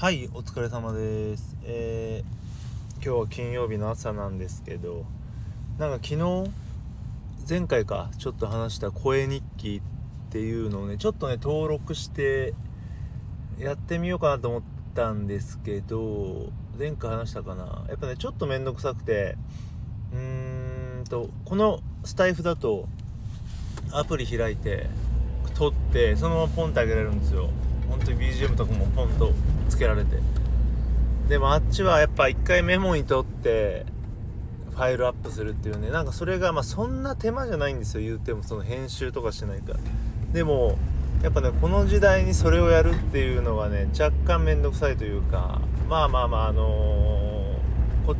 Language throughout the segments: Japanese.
はいお疲れ様です。えー、今日は金曜日の朝なんですけどなんか昨日前回かちょっと話した声日記っていうのをねちょっとね登録してやってみようかなと思ったんですけど前回話したかな？やっぱねちょっと面倒くさくてうーんとこのスタイフだとアプリ開いて撮ってそのままポンってあげられるんですよ。本当に BGM とかもポンとつけられて。でもあっちはやっぱ一回メモに取ってファイルアップするっていうね。なんかそれがまあそんな手間じゃないんですよ。言うてもその編集とかしないから。でもやっぱねこの時代にそれをやるっていうのがね若干面倒くさいというかまあまあまああのー、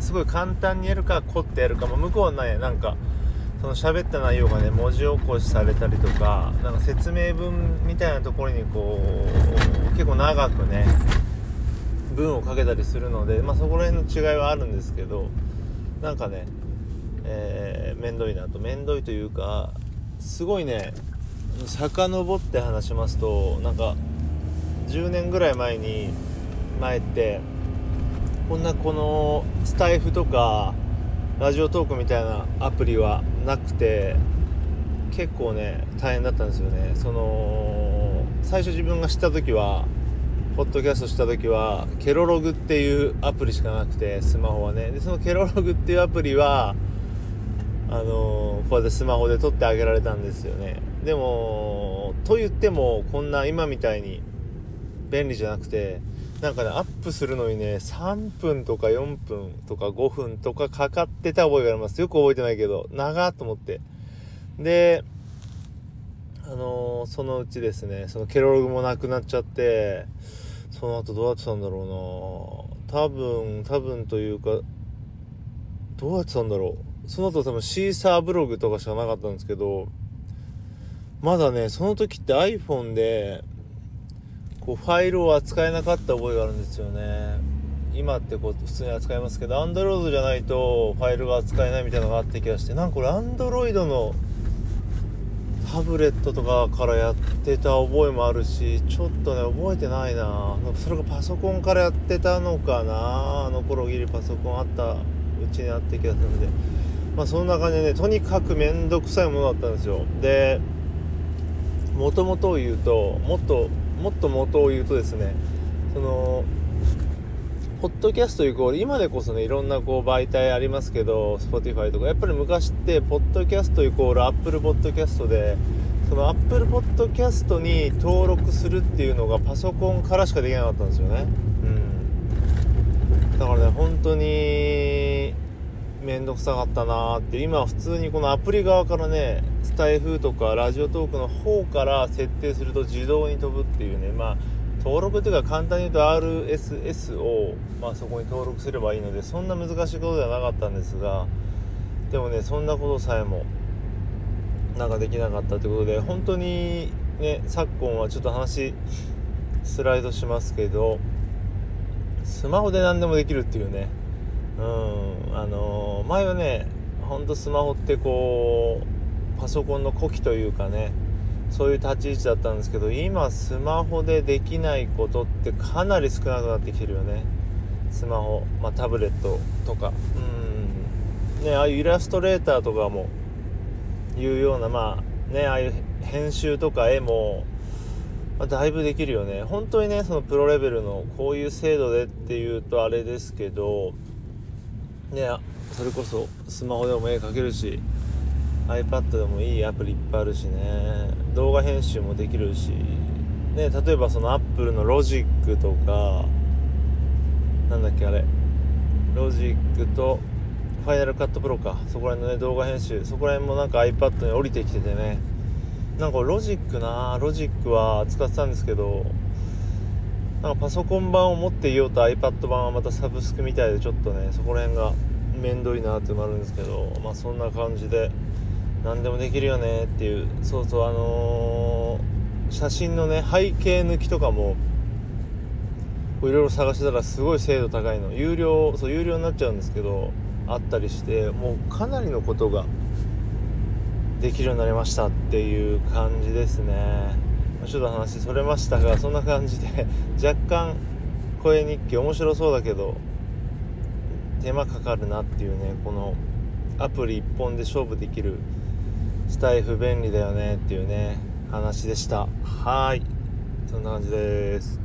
すごい簡単にやるか凝ってやるか、まあ、向こうはねなんかその喋った内容がね文字起こしされたりとかなんか説明文みたいなところにこう結構長くね文をかけたりするので、まあ、そこら辺の違いはあるんですけどなんかね、えー、めんどいなと。めんどいというかすごいね遡って話しますとなんか10年ぐらい前に前ってこんなこのスタイフとかラジオトークみたいなアプリはなくて結構ね大変だったんですよね。その最初自分が知った時はポッドキャストした時はケロログっていうアプリしかなくてスマホはね。でそのケロログっていうアプリはあのこうやってスマホで撮ってあげられたんですよね。でもと言ってもこんな今みたいに便利じゃなくてなんかねアップするのにね3分とか4分とか5分とかかかってた覚えがあります。よく覚えてないけど長っと思って。であのー、そのうちですねそのケロログもなくなっちゃってその後どうやってたんだろうな。多分多分というかどうやってたんだろう。その後多分シーサーブログとかしかなかったんですけどまだねその時って iPhone でこうファイルを扱えなかった覚えがあるんですよね。今ってこう普通に扱いますけど Android じゃないとファイルが扱えないみたいなのがあった気がしてなんかこれ Android のタブレットとかからやってた覚えもあるしちょっとね覚えてないな。それがパソコンからやってたのかな。あの頃ギリパソコンあったうちにあった気がするので。まあそんな感じでねとにかく面倒くさいものだったんですよ。でもともとを言うともっともっと元を言うとですねそのポッドキャストイコール今でこそねいろんなこう媒体ありますけど Spotify とかやっぱり昔ってポッドキャストイコール Apple ポッドキャストでその Apple ポッドキャストに登録するっていうのがパソコンからしかできなかったんですよね。うん。だからね本当に面倒くさかったなーって。今普通にこのアプリ側からねスタイフとかラジオトークの方から設定すると自動に飛ぶっていうね。まあ登録というか簡単に言うと RSS を、まあ、そこに登録すればいいのでそんな難しいことではなかったんですがでもねそんなことさえもなんかできなかったということで本当にね昨今はちょっと話スライドしますけどスマホで何でもできるっていうねうん。あの、前はねほんとスマホってこうパソコンの呼気というかねそういう立ち位置だったんですけど今スマホでできないことってかなり少なくなってきてるよね。スマホ、まあ、タブレットとか。うん。ねああいうイラストレーターとかもいうようなまあねああいう編集とか絵も、まあ、だいぶできるよね。本当にねそのプロレベルのこういう精度でっていうとあれですけどねそれこそスマホでも絵描けるし iPad でもいいアプリいっぱいあるしね動画編集もできるしね例えばその Apple のロジックとかなんだっけあれロジックとファイナルカットプロかそこら辺のね動画編集そこら辺もなんか iPad に降りてきててねなんかロジックなロジックは使ってたんですけどなんかパソコン版を持っていようと iPad 版はまたサブスクみたいでちょっとねそこら辺が面倒いなってもあるんですけどまあそんな感じで何でもできるよねっていうそうそうあのー、写真のね背景抜きとかもいろいろ探してたらすごい精度高いの。有料そう有料になっちゃうんですけどあったりしてもうかなりのことができるようになりましたっていう感じですね。ちょっと話それましたがそんな感じで若干声日記面白そうだけど手間かかるなっていうねこのアプリ1本で勝負できるスタイフ便利だよねっていうね話でした。はい。そんな感じです。